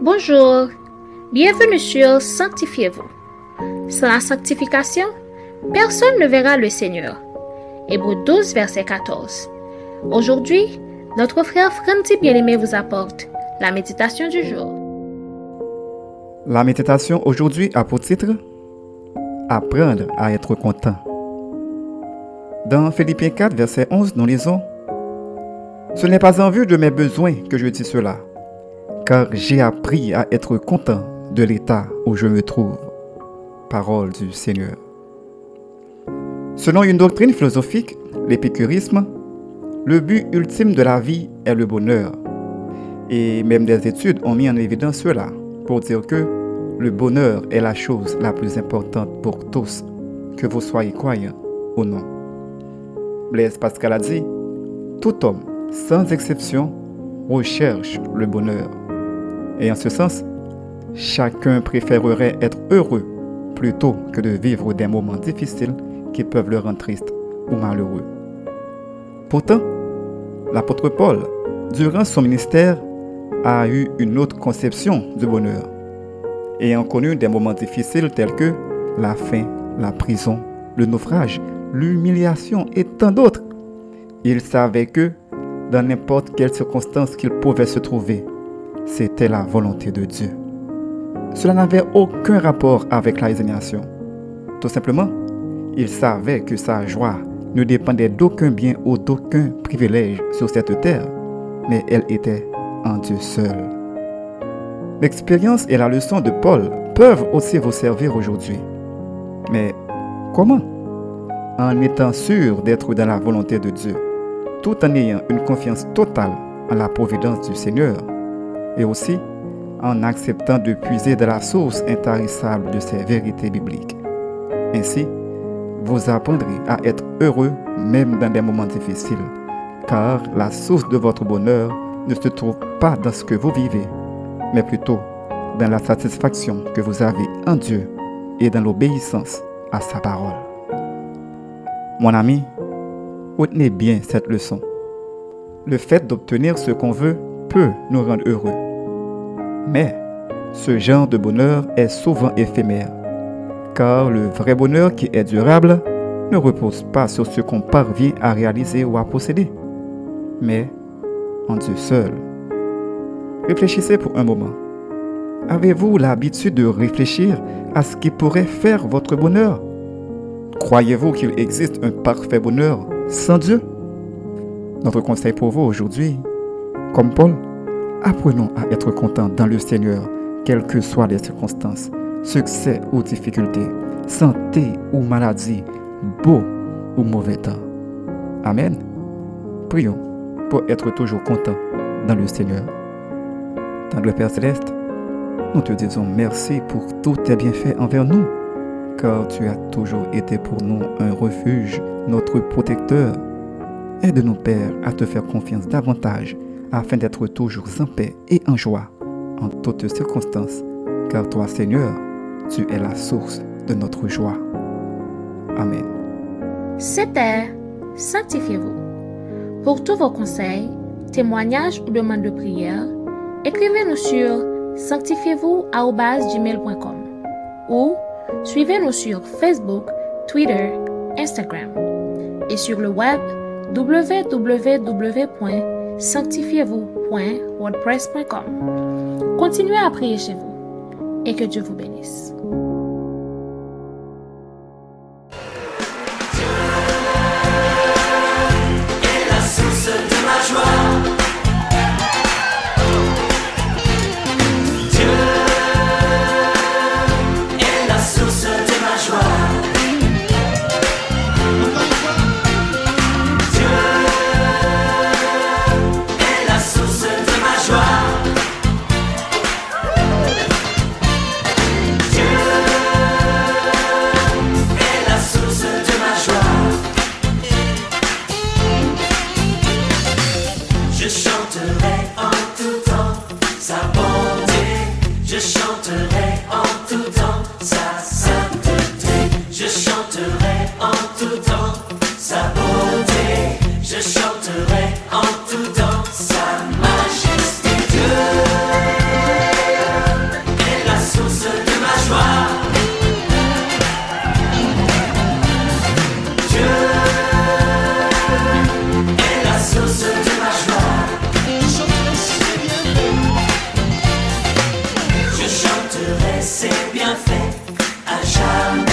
Bonjour, bienvenue sur Sanctifiez-vous. Sans la sanctification, personne ne verra le Seigneur. Hébreu 12, verset 14. Aujourd'hui, notre frère Franti Bien-Aimé vous apporte la méditation du jour. La méditation aujourd'hui a pour titre Apprendre à être content. Dans Philippiens 4, verset 11, nous lisons Ce n'est pas en vue de mes besoins que je dis cela, car j'ai appris à être content de l'état où je me trouve. Parole du Seigneur. Selon une doctrine philosophique, l'épicurisme, le but ultime de la vie est le bonheur. Et même des études ont mis en évidence cela pour dire que le bonheur est la chose la plus importante pour tous, que vous soyez croyants ou non. Blaise Pascal a dit, tout homme, sans exception, recherche le bonheur. Et en ce sens, chacun préférerait être heureux plutôt que de vivre des moments difficiles qui peuvent le rendre triste ou malheureux. Pourtant, l'apôtre Paul, durant son ministère, a eu une autre conception du bonheur, ayant connu des moments difficiles tels que la faim, la prison, le naufrage, l'humiliation et tant d'autres. Il savait que, dans n'importe quelle circonstance qu'il pouvait se trouver, c'était la volonté de Dieu. Cela n'avait aucun rapport avec la résignation. Tout simplement, il savait que sa joie ne dépendait d'aucun bien ou d'aucun privilège sur cette terre, mais elle était en Dieu seul. L'expérience et la leçon de Paul peuvent aussi vous servir aujourd'hui. Mais comment? En étant sûr d'être dans la volonté de Dieu, tout en ayant une confiance totale en la providence du Seigneur, et aussi en acceptant de puiser de la source intarissable de ces vérités bibliques. Ainsi, vous apprendrez à être heureux même dans des moments difficiles, car la source de votre bonheur ne se trouve pas dans ce que vous vivez, mais plutôt dans la satisfaction que vous avez en Dieu et dans l'obéissance à sa parole. Mon ami, retenez bien cette leçon. Le fait d'obtenir ce qu'on veut peut nous rendre heureux. Mais ce genre de bonheur est souvent éphémère car le vrai bonheur qui est durable ne repose pas sur ce qu'on parvient à réaliser ou à posséder, mais en Dieu seul. Réfléchissez pour un moment. Avez-vous l'habitude de réfléchir à ce qui pourrait faire votre bonheur? Croyez-vous qu'il existe un parfait bonheur sans Dieu? Notre conseil pour vous aujourd'hui, comme Paul, apprenons à être contents dans le Seigneur, quelles que soient les circonstances succès ou difficultés, santé ou maladie, beau ou mauvais temps. Amen. Prions pour être toujours content dans le Seigneur. Le Père céleste, nous te disons merci pour tous tes bienfaits envers nous, car tu as toujours été pour nous un refuge, notre protecteur. Aide-nous, Père, à te faire confiance davantage afin d'être toujours en paix et en joie en toutes circonstances, car toi, Seigneur, tu es la source de notre joie. Amen. C'était Sanctifiez-vous. Pour tous vos conseils, témoignages ou demandes de prière, écrivez-nous sur sanctifiez-vous@gmail.com ou suivez-nous sur Facebook, Twitter, Instagram et sur le web www.sanctifiez-vous.wordpress.com. Continuez à prier chez vous et que Dieu vous bénisse. Je chanterai serait, c'est bien fait, à jamais.